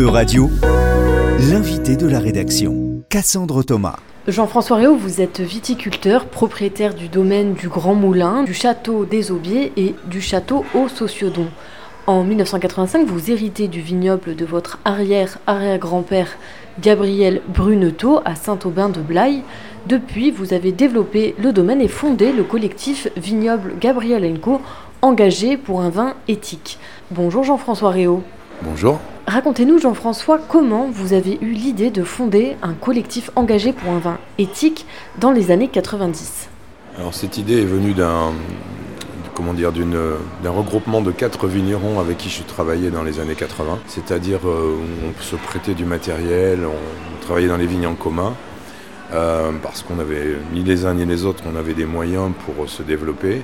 E-Radio, l'invité de la rédaction, Cassandre Thomas. Jean-François Réau, vous êtes viticulteur, propriétaire du domaine du Grand Moulin, du château des Aubiers et du château au Sociodon. En 1985, vous héritez du vignoble de votre arrière-arrière-grand-père Gabriel Bruneteau à Saint-Aubin de Blaye. Depuis, vous avez développé le domaine et fondé le collectif Vignoble Gabriel Co, engagé pour un vin éthique. Bonjour Jean-François Réau. Bonjour. Racontez-nous, Jean-François, comment vous avez eu l'idée de fonder un collectif engagé pour un vin éthique dans les années 90 Alors, cette idée est venue d'un comment dire, d'un regroupement de quatre vignerons avec qui je travaillais dans les années 80. C'est-à-dire, euh, on se prêtait du matériel, on travaillait dans les vignes en commun, euh, parce qu'on avait, ni les uns ni les autres, on avait des moyens pour se développer.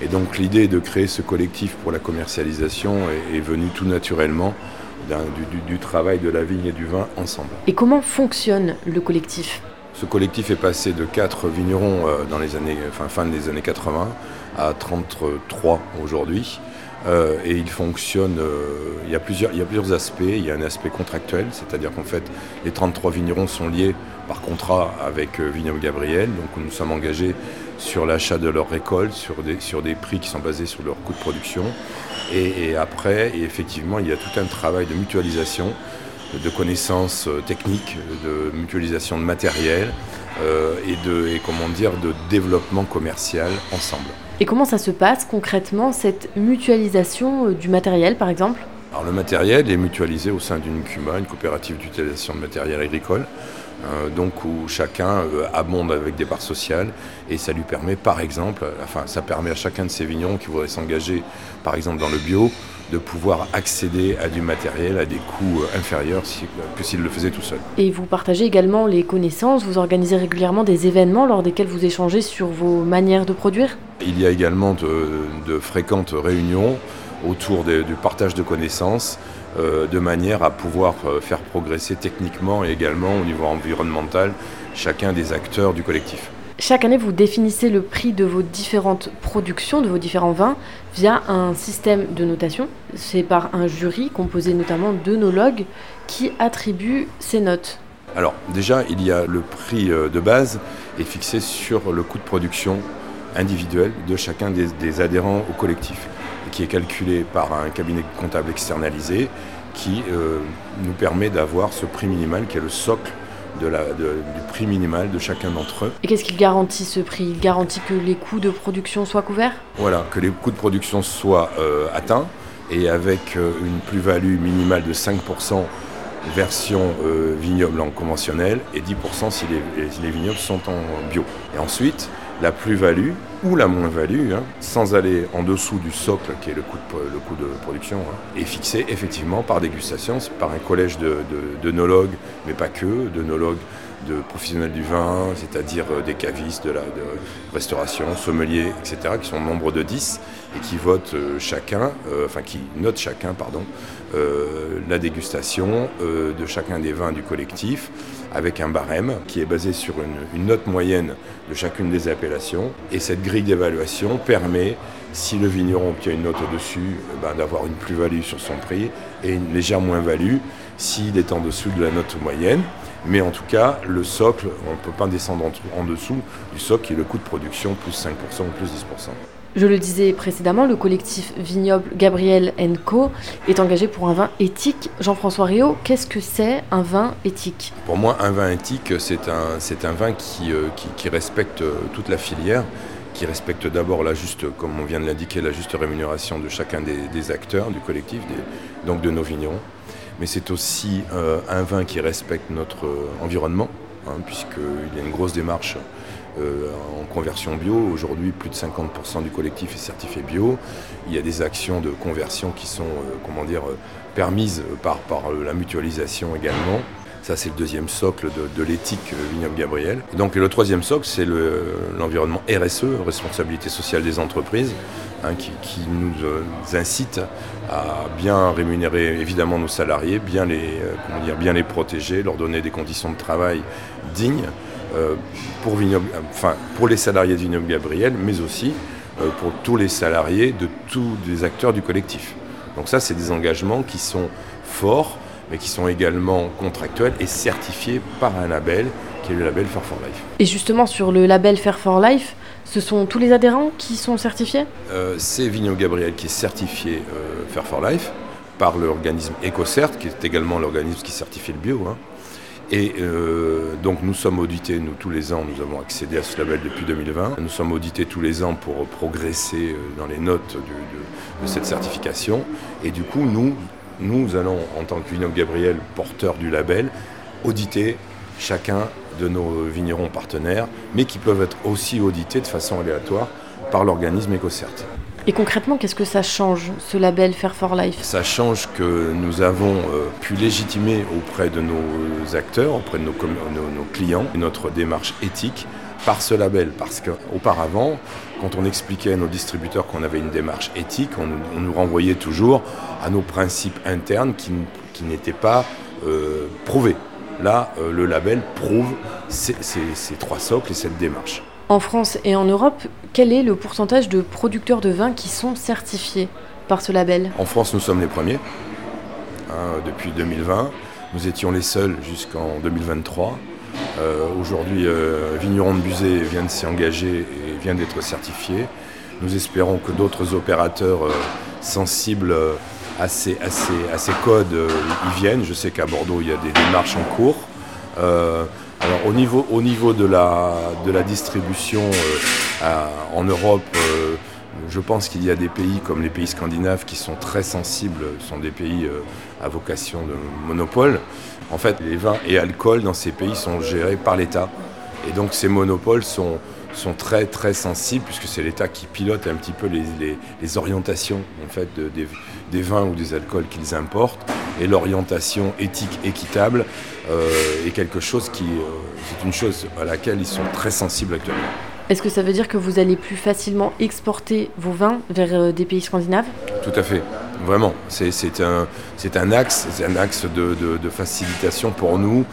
Et donc l'idée de créer ce collectif pour la commercialisation est, venue tout naturellement du, travail de la vigne et du vin ensemble. Et comment fonctionne le collectif? Ce collectif est passé de 4 vignerons euh, dans les années, enfin, fin des années 80 à 33 aujourd'hui. Euh, et il fonctionne, euh, il, y a plusieurs, il y a plusieurs aspects. Il y a un aspect contractuel, c'est-à-dire qu'en fait, les 33 vignerons sont liés par contrat avec euh, Vignoble Gabriel. Donc nous sommes engagés sur l'achat de leur récolte, sur des, sur des prix qui sont basés sur leur coût de production. Et, après, et effectivement, il y a tout un travail de mutualisation, de connaissances techniques, de mutualisation de matériel et, de, et comment dire, de développement commercial ensemble. Et comment ça se passe concrètement, cette mutualisation euh, du matériel par exemple? Alors le matériel est mutualisé au sein d'une CUMA, une coopérative d'utilisation de matériel agricole, euh, donc où chacun euh, abonde avec des parts sociales et ça lui permet par exemple, enfin ça permet à chacun de ces vignerons qui voudraient s'engager par exemple dans le bio, de pouvoir accéder à du matériel à des coûts euh, inférieurs que s'il le faisait tout seul. Et vous partagez également les connaissances, vous organisez régulièrement des événements lors desquels vous échangez sur vos manières de produire? Il y a également de, fréquentes réunions autour du partage de connaissances, euh, de manière à pouvoir euh, faire progresser techniquement et également au niveau environnemental chacun des acteurs du collectif. Chaque année, vous définissez le prix de vos différentes productions, de vos différents vins, via un système de notation. C'est par un jury composé notamment d'œnologues qui attribuent ces notes. Alors déjà, il y a le prix euh, de base est fixé sur le coût de production individuel de chacun des, adhérents au collectif, qui est calculé par un cabinet comptable externalisé qui euh, nous permet d'avoir ce prix minimal qui est le socle de la, du prix minimal de chacun d'entre eux. Et qu'est-ce qu'il garantit ce prix? Il garantit que les coûts de production soient couverts? Voilà, que les coûts de production soient euh, atteints et avec euh, une plus-value minimale de 5% version vignoble en conventionnel et 10% si les, si les vignobles sont en bio. Et ensuite, la plus-value ou la moins-value, hein, sans aller en dessous du socle qui est le coût de, production, hein, est fixée effectivement par dégustation, par un collège de, de, mais pas que, d'œnologues de professionnels du vin, c'est-à-dire euh, des cavistes, de la restauration, sommeliers, etc., qui sont nombre de 10 et qui votent euh, chacun, euh, enfin qui notent chacun, pardon, la dégustation de chacun des vins du collectif avec un barème qui est basé sur une, note moyenne de chacune des appellations. Et cette grille d'évaluation permet, si le vigneron obtient une note au-dessus, ben, d'avoir une plus-value sur son prix et une légère moins-value s'il est en dessous de la note moyenne. Mais en tout cas, le socle, on ne peut pas descendre en, dessous du socle qui est le coût de production plus 5% ou plus 10%. Je le disais précédemment, le collectif vignoble Gabriel Co est engagé pour un vin éthique. Jean-François Rio, qu'est-ce que c'est un vin éthique? Pour moi, un vin éthique, c'est un, vin qui, euh, respecte euh, toute la filière, qui respecte d'abord la juste, comme on vient de l'indiquer, la juste rémunération de chacun des, acteurs du collectif, donc de nos vignerons mais c'est aussi euh, un vin qui respecte notre environnement, hein, puisqu'il y a une grosse démarche euh, en conversion bio. Aujourd'hui, plus de 50% du collectif est certifié bio. Il y a des actions de conversion qui sont comment dire, permises par la mutualisation également. Ça, c'est le deuxième socle de, l'éthique Vignoble Gabriel. Et donc, le troisième socle, c'est l'environnement RSE, responsabilité sociale des entreprises, hein, qui, nous incite à bien rémunérer évidemment nos salariés, bien les, euh, bien les protéger, leur donner des conditions de travail dignes euh, pour, enfin, pour les salariés de Vignoble Gabriel, mais aussi euh, pour tous les salariés de tous les acteurs du collectif. Donc ça, c'est des engagements qui sont forts, mais qui sont également contractuels et certifiés par un label qui est le label Fair for Life. Et justement, sur le label Fair for Life, ce sont tous les adhérents qui sont certifiés? Euh, C'est Vigno Gabriel qui est certifié euh, Fair for Life par l'organisme EcoCert, qui est également l'organisme qui certifie le bio. Hein. Et euh, donc nous sommes audités, nous tous les ans, nous avons accédé à ce label depuis 2020. Nous sommes audités tous les ans pour progresser dans les notes de, cette certification. Et du coup, nous, nous allons, en tant que Vigno Gabriel, porteur du label, auditer chacun de nos vignerons partenaires, mais qui peuvent être aussi audités de façon aléatoire par l'organisme EcoCert. Et concrètement, qu'est-ce que ça change, ce label Fair for Life? Ça change que nous avons euh, pu légitimer auprès de nos acteurs, auprès de nos, nos, clients, notre démarche éthique par ce label. Parce qu'auparavant, quand on expliquait à nos distributeurs qu'on avait une démarche éthique, on, nous renvoyait toujours à nos principes internes qui, n'étaient pas euh, prouvés. Là, euh, le label prouve ces, trois socles et cette démarche. En France et en Europe, quel est le pourcentage de producteurs de vin qui sont certifiés par ce label? En France, nous sommes les premiers. Hein, depuis 2020, nous étions les seuls jusqu'en 2023. Euh, aujourd'hui, euh, Vigneron de Buzet vient de s'y engager vient d'être certifié. Nous espérons que d'autres opérateurs sensibles à ces, codes, euh, ils viennent. Je sais qu'à Bordeaux, il y a des démarches en cours. Euh, alors au niveau, au niveau de, la, distribution euh, en Europe, je pense qu'il y a des pays comme les pays scandinaves qui sont très sensibles, sont des pays à vocation de monopole. En fait, les vins et alcools dans ces pays sont gérés par l'État. Et donc ces monopoles sont, sont très très sensibles puisque c'est l'État qui pilote un petit peu les, orientations en fait des, vins ou des alcools qu'ils importent. Et l'orientation éthique équitable euh, est quelque chose qui euh, c'est une chose à laquelle ils sont très sensibles actuellement. Est-ce que ça veut dire que vous allez plus facilement exporter vos vins vers euh, des pays scandinaves? Tout à fait, vraiment. C'est un, un, axe, un axe de, de facilitation pour nous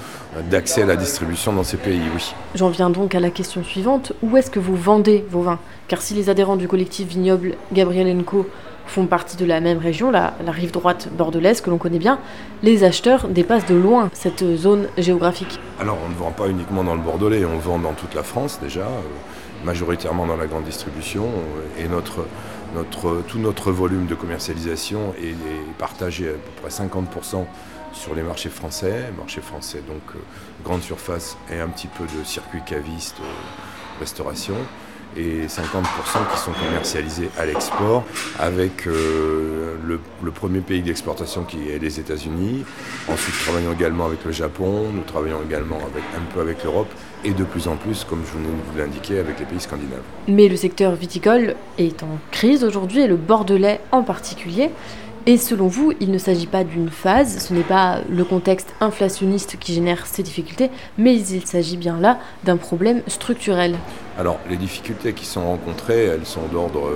d'accès à la distribution dans ces pays, oui. J'en viens donc à la question suivante. Où est-ce que vous vendez vos vins? Car si les adhérents du collectif vignoble Gabriel Co font partie de la même région, la, rive droite bordelaise que l'on connaît bien, les acheteurs dépassent de loin cette zone géographique. Alors on ne vend pas uniquement dans le Bordelais, on vend dans toute la France déjà, euh, majoritairement dans la grande distribution, euh, et notre, tout notre volume de commercialisation est, est partagé à peu près 50% sur les marchés français, marché français donc euh, grande surface et un petit peu de circuit caviste, euh, restauration, et 50% qui sont commercialisés à l'export, avec euh, le, premier pays d'exportation qui est les États-Unis. Ensuite, nous travaillons également avec le Japon, nous travaillons également avec, un peu avec l'Europe, et de plus en plus, comme je vous l'indiquer, avec les pays scandinaves. Mais le secteur viticole est en crise aujourd'hui, et le bordelais en particulier. Et selon vous, il ne s'agit pas d'une phase, ce n'est pas le contexte inflationniste qui génère ces difficultés, mais il s'agit bien là d'un problème structurel. Alors, les difficultés qui sont rencontrées, elles sont d'ordre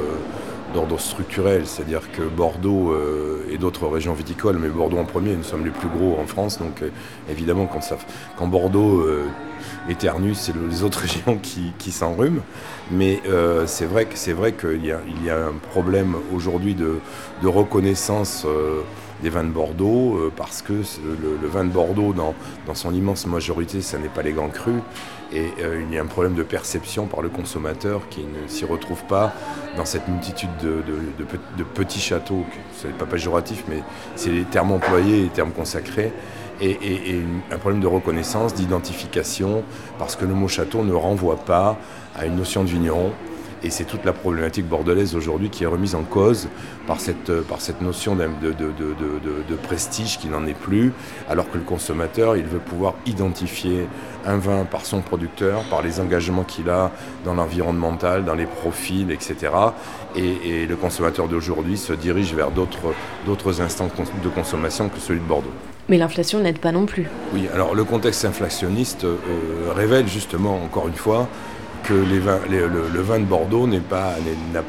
d'ordre structurel, c'est-à-dire que Bordeaux euh, et d'autres régions viticoles, mais Bordeaux en premier, nous sommes les plus gros en France, donc euh, évidemment quand, ça, Bordeaux euh, éternue, c'est les autres régions qui, qui. Mais c'est vrai, c'est vrai qu'il y, a un problème aujourd'hui de, reconnaissance des vins de Bordeaux, euh, parce que le, vin de Bordeaux, dans, son immense majorité, ce n'est pas les grands crus. Et euh, il y a un problème de perception par le consommateur qui ne s'y retrouve pas dans cette multitude de, de, petits châteaux. Ce n'est pas péjoratif, mais c'est les termes employés, les termes consacrés. Et, et, un problème de reconnaissance, d'identification, parce que le mot château ne renvoie pas à une notion de vigneron. Et c'est toute la problématique bordelaise aujourd'hui qui est remise en cause par cette, notion de, prestige qui n'en est plus, alors que le consommateur, il veut pouvoir identifier un vin par son producteur, par les engagements qu'il a dans l'environnemental, dans les profils, etc. Et, le consommateur d'aujourd'hui se dirige vers d'autres instants de consommation que celui de Bordeaux. Mais l'inflation n'aide pas non plus. Oui, alors le contexte inflationniste euh, révèle justement, encore une fois, que le, vin de Bordeaux n'a pas,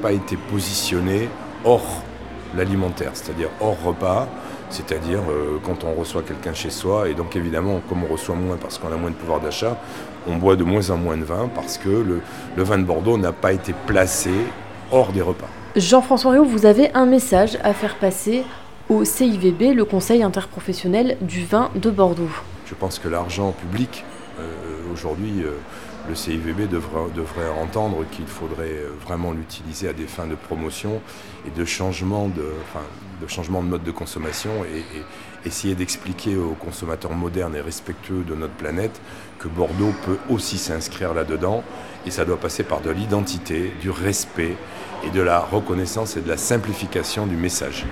pas été positionné hors l'alimentaire, c'est-à-dire hors repas, c'est-à-dire euh, quand on reçoit quelqu'un chez soi, et donc évidemment, comme on reçoit moins parce qu'on a moins de pouvoir d'achat, on boit de moins en moins de vin parce que le, vin de Bordeaux n'a pas été placé hors des repas. Jean-François Rio, vous avez un message à faire passer au CIVB, le Conseil interprofessionnel du vin de Bordeaux. Je pense que l'argent public, euh, aujourd'hui, euh, le CIVB devrait, entendre qu'il faudrait euh, vraiment l'utiliser à des fins de promotion et de changement de, changement de mode de consommation et essayer d'expliquer aux consommateurs modernes et respectueux de notre planète que Bordeaux peut aussi s'inscrire là-dedans et ça doit passer par de l'identité, du respect et de la reconnaissance et de la simplification du message.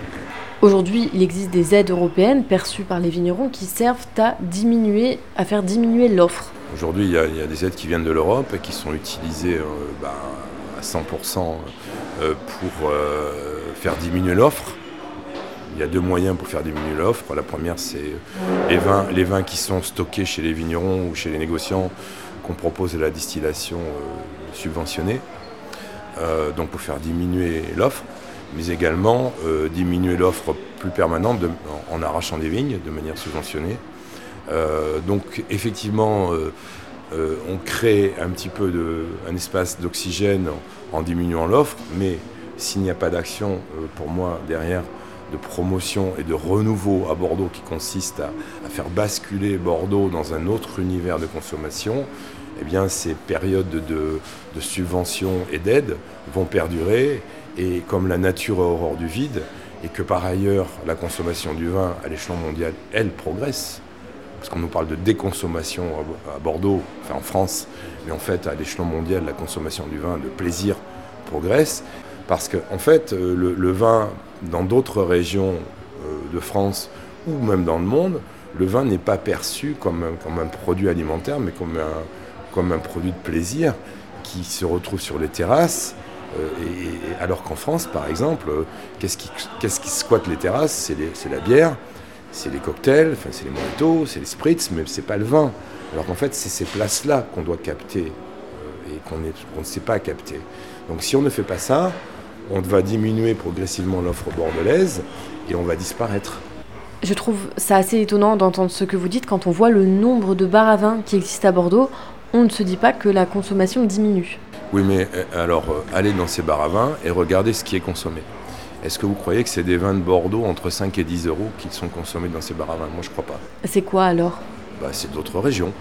Aujourd'hui, il existe des aides européennes perçues par les vignerons qui servent à diminuer, à faire diminuer l'offre. Aujourd'hui, il, y, a des aides qui viennent de l'Europe et qui sont utilisées euh, bah, à 100% euh, pour euh, faire diminuer l'offre. Il y a deux moyens pour faire diminuer l'offre. La première, c'est les vins, les vins qui sont stockés chez les vignerons ou chez les négociants qu'on propose à la distillation subventionnée. donc pour faire diminuer l'offre mais également euh, diminuer l'offre plus permanente en, arrachant des vignes de manière subventionnée. Euh, donc effectivement, euh, on crée un petit peu un espace d'oxygène en, diminuant l'offre, mais s'il n'y a pas d'action, pour moi, derrière, de promotion et de renouveau à Bordeaux qui consiste à, faire basculer Bordeaux dans un autre univers de consommation, eh bien, ces périodes de, de subvention et d'aide vont perdurer. Et comme la nature est horreur du vide, et que par ailleurs la consommation du vin à l'échelon mondial, elle progresse, parce qu'on nous parle de déconsommation à Bordeaux, enfin en France, mais en fait à l'échelon mondial, la consommation du vin de plaisir progresse, parce qu'en en fait euh, le, vin dans d'autres régions euh, de France ou même dans le monde, le vin n'est pas perçu comme, comme un produit alimentaire, mais comme un, comme un produit de plaisir qui se retrouve sur les terrasses euh, et, alors qu'en France, par exemple, euh, qu'est-ce qui, qu'est-ce qui squatte les terrasses? C'est, la bière, c'est les cocktails, c'est les mojitos, c'est les spritz, mais c'est pas le vin. Alors qu'en fait, c'est ces places-là qu'on doit capter euh, et qu'on, ne sait pas capter. Donc si on ne fait pas ça, on va diminuer progressivement l'offre bordelaise et on va disparaître. Je trouve ça assez étonnant d'entendre ce que vous dites quand on voit le nombre de bars à vin qui existent à Bordeaux. On ne se dit pas que la consommation diminue. Oui, mais euh, alors, euh, allez dans ces bars à vin et regardez ce qui est consommé. Est-ce que vous croyez que c'est des vins de Bordeaux entre 5 et 10 euros qui sont consommés dans ces bars à vin? Moi, je crois pas. C'est quoi alors? Bah, C'est d'autres régions.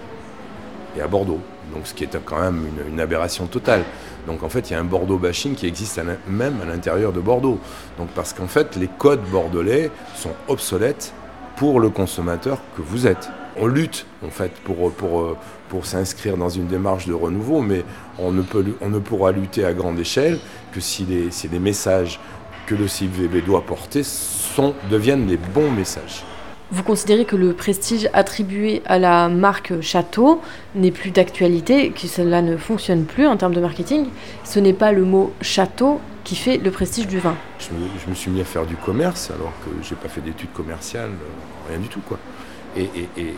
Et à Bordeaux. Donc, ce qui est quand même une, aberration totale. Donc, en fait, il y a un Bordeaux bashing qui existe même à l'intérieur de Bordeaux. Donc, parce qu'en fait, les codes bordelais sont obsolètes pour le consommateur que vous êtes on lutte en fait pour, pour, pour s'inscrire dans une démarche de renouveau, mais on ne, peut, on ne pourra lutter à grande échelle que si les, si les messages que le CIVB doit porter sont, deviennent les bons messages. Vous considérez que le prestige attribué à la marque Château n'est plus d'actualité, que cela ne fonctionne plus en termes de marketing Ce n'est pas le mot Château qui fait le prestige du vin. Je me, je me suis mis à faire du commerce alors que j'ai pas fait d'études commerciales, rien du tout quoi. Et, euh,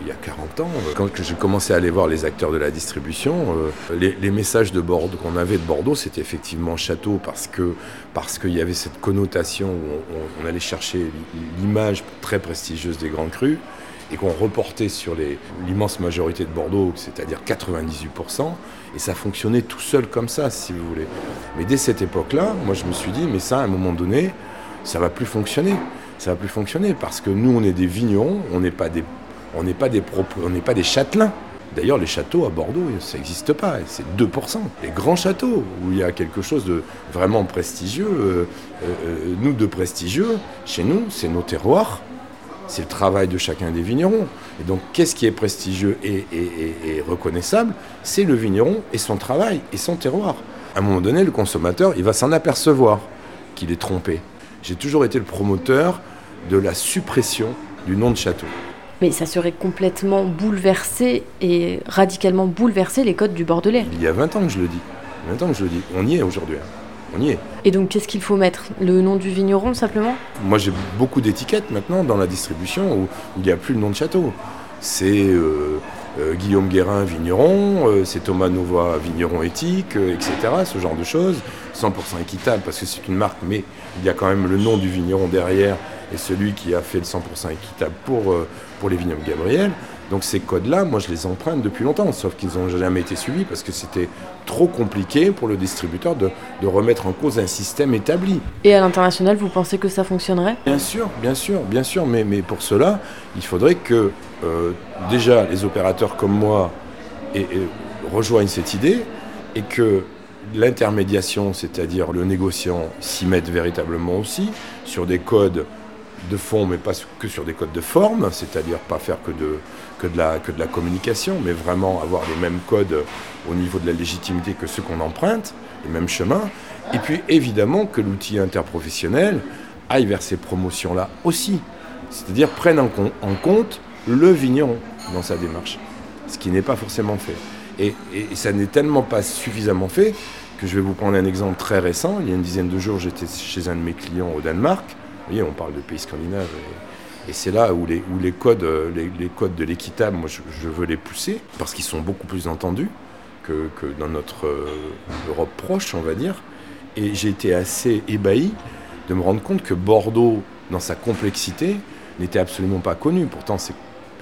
il y a 40 ans, euh, quand j'ai commencé à aller voir les acteurs de la distribution, euh, les, messages de Bordeaux qu'on avait de Bordeaux, c'était effectivement château parce que parce qu'il y avait cette connotation où on, allait chercher l'image très prestigieuse des grands crus et qu'on reportait sur l'immense majorité de Bordeaux, c'est-à-dire 98%, et ça fonctionnait tout seul comme ça, si vous voulez. Mais dès cette époque-là, moi je me suis dit, mais ça, à un moment donné, ça va plus fonctionner ça va plus fonctionner parce que nous, on est des vignerons, on n'est pas des, on n'est pas des, on n'est pas des châtelains. D'ailleurs, les châteaux à Bordeaux, ça n'existe pas, c'est 2%. Les grands châteaux, où il y a quelque chose de vraiment prestigieux, euh, euh, nous, de prestigieux, chez nous, c'est nos terroirs, c'est le travail de chacun des vignerons. Et donc, qu'est-ce qui est prestigieux et reconnaissable? C'est le vigneron et son travail et son terroir. À un moment donné, le consommateur, il va s'en apercevoir qu'il est trompé. J'ai toujours été le promoteur de la suppression du nom de château. Mais ça serait complètement bouleversé et radicalement bouleversé les codes du Bordelais. Il y a 20 ans que je le dis. 20 ans que je le dis. On y est aujourd'hui. Hein. On y est. Et donc, qu'est-ce qu'il faut mettre? Le nom du vigneron, simplement? Moi, j'ai beaucoup d'étiquettes maintenant dans la distribution où il n'y a plus le nom de château. C'est euh, Guillaume Guérin, vigneron, euh, c'est Thomas Nova, vigneron éthique, etc. Ce genre de choses. 100% équitable parce que c'est une marque, mais il y a quand même le nom du vigneron derrière et celui qui a fait le 100% équitable pour, euh, pour les vignobles Gabriel. Donc ces codes-là, moi je les emprunte depuis longtemps, sauf qu'ils n'ont jamais été suivis parce que c'était trop compliqué pour le distributeur de, de, remettre en cause un système établi. Et à l'international, vous pensez que ça fonctionnerait? Bien sûr, bien sûr, bien sûr, mais, mais pour cela, il faudrait que euh, déjà les opérateurs comme moi rejoignent cette idée et que l'intermédiation, c'est-à-dire le négociant, s'y mette véritablement aussi sur des codes de fond, mais pas que sur des codes de forme, c'est-à-dire pas faire que de, que, de la, que de la communication, mais vraiment avoir les mêmes codes au niveau de la légitimité que ceux qu'on emprunte, les mêmes chemins. Et puis évidemment que l'outil interprofessionnel aille vers ces promotions-là aussi, c'est-à-dire prenne en, en compte le vigneron dans sa démarche, ce qui n'est pas forcément fait. Et, ça n'est tellement pas suffisamment fait que je vais vous prendre un exemple très récent. Il y a une dizaine de jours, j'étais chez un de mes clients au Danemark. Vous voyez, on parle de pays scandinaves. Et, c'est là où les, codes, les, codes de l'équitable, moi, je, veux les pousser parce qu'ils sont beaucoup plus entendus que, que dans notre euh, Europe proche, on va dire. Et j'ai été assez ébahi de me rendre compte que Bordeaux, dans sa complexité, n'était absolument pas connu. Pourtant, c'est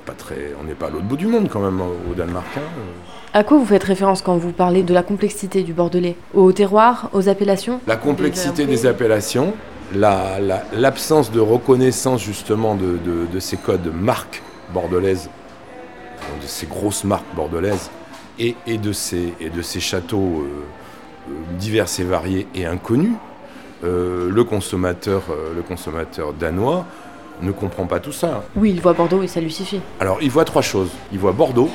pas très, on n'est pas à l'autre bout du monde quand même au Danemark. Hein. À quoi vous faites référence quand vous parlez de la complexité du bordelais? Au terroir, aux appellations? La complexité des appellations, l'absence la, la, de reconnaissance justement de, de, de, ces codes marques bordelaises, de ces grosses marques bordelaises, et, et, de, ces, et de ces châteaux euh, divers et variés et inconnus, euh, le, consommateur, euh, le consommateur danois ne comprend pas tout ça. Oui, il voit Bordeaux et ça lui suffit. Alors, il voit trois choses. Il voit Bordeaux,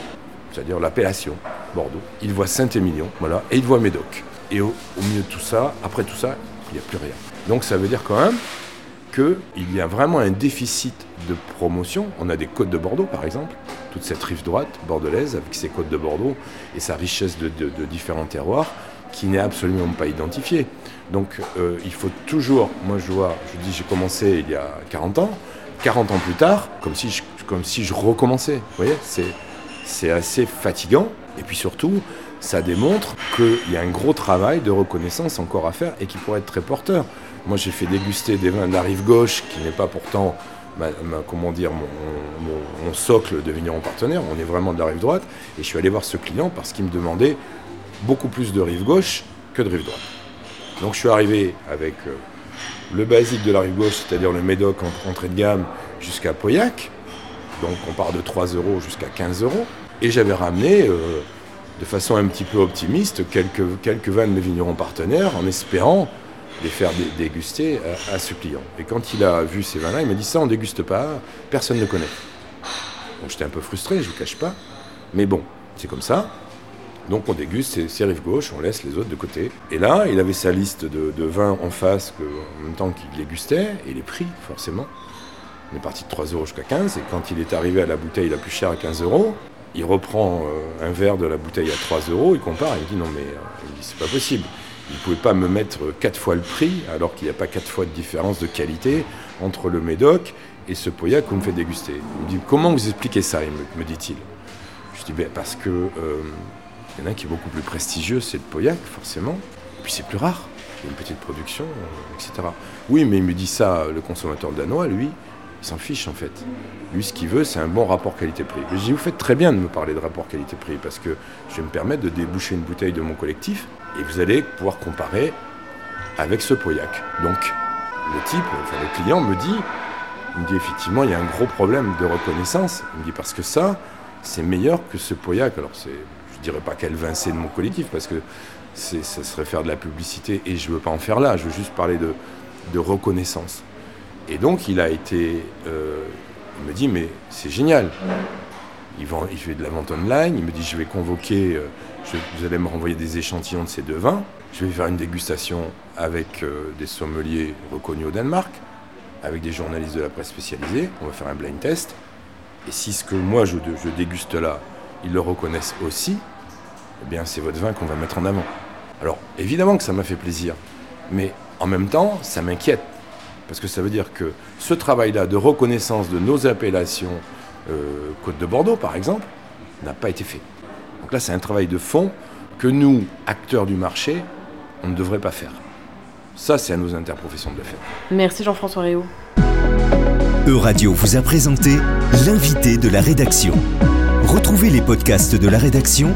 c'est-à-dire l'appellation Bordeaux. Il voit Saint-Émilion, voilà, et il voit Médoc. Et au, au, milieu de tout ça, après tout ça, il n'y a plus rien. Donc ça veut dire quand même qu'il y a vraiment un déficit de promotion. On a des côtes de Bordeaux, par exemple, toute cette rive droite bordelaise avec ses côtes de Bordeaux et sa richesse de, de, de différents terroirs qui n'est absolument pas identifiée. Donc euh, il faut toujours, moi je vois, je dis j'ai commencé il y a 40 ans, 40 ans plus tard, comme si je, comme si je recommençais. Vous voyez, c'est assez fatigant. Et puis surtout, ça démontre qu'il y a un gros travail de reconnaissance encore à faire et qui pourrait être très porteur. Moi, j'ai fait déguster des vins de la rive gauche, qui n'est pas pourtant, comment dire, mon, mon, mon, socle de vigneron partenaire. On est vraiment de la rive droite. Et je suis allé voir ce client parce qu'il me demandait beaucoup plus de rive gauche que de rive droite. Donc, je suis arrivé avec euh, le basique de la rive gauche, c'est-à-dire le Médoc en entrée de gamme jusqu'à Pauillac. Donc on part de 3 euros jusqu'à 15 euros. Et j'avais ramené, euh, de façon un petit peu optimiste, quelques, quelques vins de mes vignerons partenaires en espérant les faire déguster à, ce client. Et quand il a vu ces vins-là, il m'a dit ça, on déguste pas, personne ne connaît. Bon, j'étais un peu frustré, je ne vous cache pas. Mais bon, c'est comme ça. Donc on déguste ces rives gauche, on laisse les autres de côté. Et là, il avait sa liste de, vins en face en même temps qu'il dégustait, et les prix, forcément. On est parti de 3 euros jusqu'à 15, et quand il est arrivé à la bouteille la plus chère à 15 euros, il reprend euh, un verre de la bouteille à 3 euros, il compare, il dit non mais euh, c'est pas possible. Il ne pouvait pas me mettre 4 fois le prix, alors qu'il n'y a pas 4 fois de différence de qualité entre le Médoc et ce Pauillac qu'on me fait déguster. Il me dit comment vous expliquez ça, me, me dit-il. Je dis ben, parce que euh, y en a qui est beaucoup plus prestigieux, c'est le Pauillac, forcément, et puis c'est plus rare. Il une petite production, euh, etc. Oui, mais il me dit ça, le consommateur danois, lui, il s'en fiche en fait. Lui, ce qu'il veut, c'est un bon rapport qualité-prix. Je dis, vous faites très bien de me parler de rapport qualité-prix parce que je vais me permettre de déboucher une bouteille de mon collectif et vous allez pouvoir comparer avec ce Pauillac. Donc, le type, enfin le client me dit, il me dit effectivement, il y a un gros problème de reconnaissance. Il me dit parce que ça, c'est meilleur que ce Pauillac. Alors, c'est, je dirais pas quel vin c'est de mon collectif parce que ça serait faire de la publicité et je veux pas en faire là. Je veux juste parler de, reconnaissance. Et donc il a été, euh, il me dit mais c'est génial. Il, fait de la vente online. Il me dit je vais convoquer, euh, vous allez me renvoyer des échantillons de ces deux vins. Je vais faire une dégustation avec euh, des sommeliers reconnus au Danemark, avec des journalistes de la presse spécialisée. On va faire un blind test. Et si ce que moi je déguste là, ils le reconnaissent aussi, eh bien c'est votre vin qu'on va mettre en avant. Alors évidemment que ça m'a fait plaisir, mais en même temps ça m'inquiète parce que ça veut dire que ce travail-là de reconnaissance de nos appellations, euh, Côte de Bordeaux par exemple, n'a pas été fait. Donc là, c'est un travail de fond que nous, acteurs du marché, on ne devrait pas faire. Ça, c'est à nos interprofessions de le faire. Merci Jean-François Réau. Euradio vous a présenté l'invité de la rédaction. Retrouvez les podcasts de la rédaction